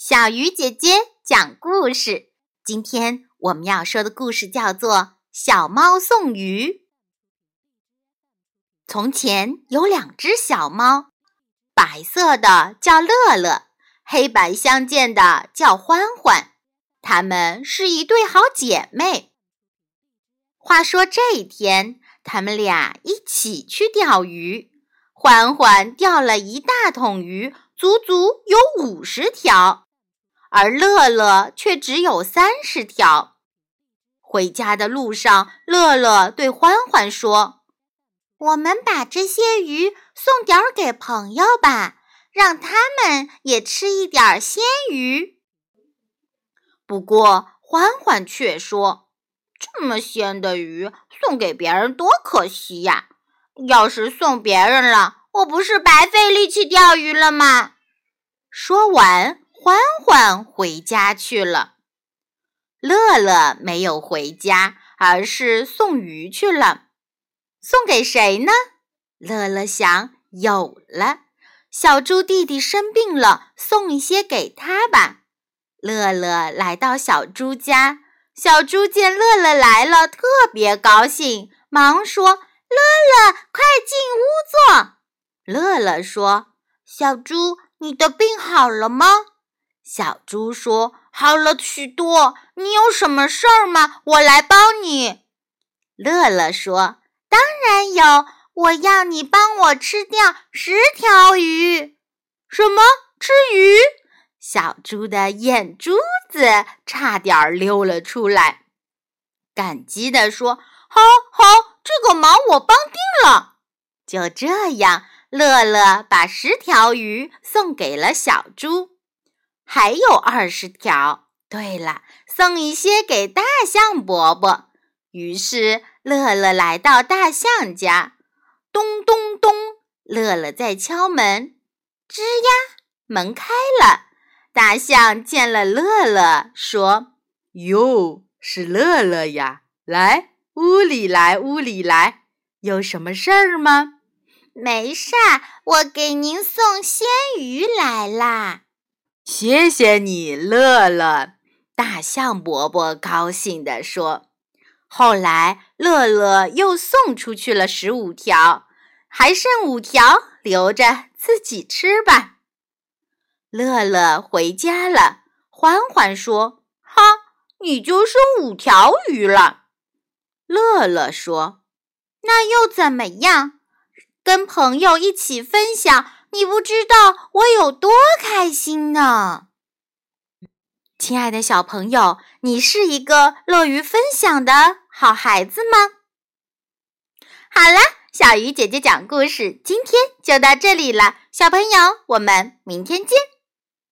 小鱼姐姐讲故事。今天我们要说的故事叫做《小猫送鱼》。从前有两只小猫，白色的叫乐乐，黑白相间的叫欢欢，它们是一对好姐妹。话说这一天，他们俩一起去钓鱼，欢欢钓了一大桶鱼，足足有五十条。而乐乐却只有三十条。回家的路上，乐乐对欢欢说：“我们把这些鱼送点儿给朋友吧，让他们也吃一点鲜鱼。”不过，欢欢却说：“这么鲜的鱼送给别人多可惜呀！要是送别人了，我不是白费力气钓鱼了吗？”说完。欢欢回家去了，乐乐没有回家，而是送鱼去了。送给谁呢？乐乐想，有了，小猪弟弟生病了，送一些给他吧。乐乐来到小猪家，小猪见乐乐来了，特别高兴，忙说：“乐乐，快进屋坐。”乐乐说：“小猪，你的病好了吗？”小猪说：“好了许多，你有什么事儿吗？我来帮你。”乐乐说：“当然有，我要你帮我吃掉十条鱼。”什么？吃鱼？小猪的眼珠子差点溜了出来，感激地说：“好好，这个忙我帮定了。”就这样，乐乐把十条鱼送给了小猪。还有二十条。对了，送一些给大象伯伯。于是乐乐来到大象家，咚咚咚，乐乐在敲门。吱呀，门开了。大象见了乐乐，说：“哟，是乐乐呀！来，屋里来，屋里来，有什么事儿吗？”“没事儿，我给您送鲜鱼来啦。”谢谢你，乐乐。大象伯伯高兴地说：“后来，乐乐又送出去了十五条，还剩五条，留着自己吃吧。”乐乐回家了。欢欢说：“哈，你就剩五条鱼了。”乐乐说：“那又怎么样？跟朋友一起分享。”你不知道我有多开心呢，亲爱的小朋友，你是一个乐于分享的好孩子吗？好了，小鱼姐姐讲故事，今天就到这里了，小朋友，我们明天见。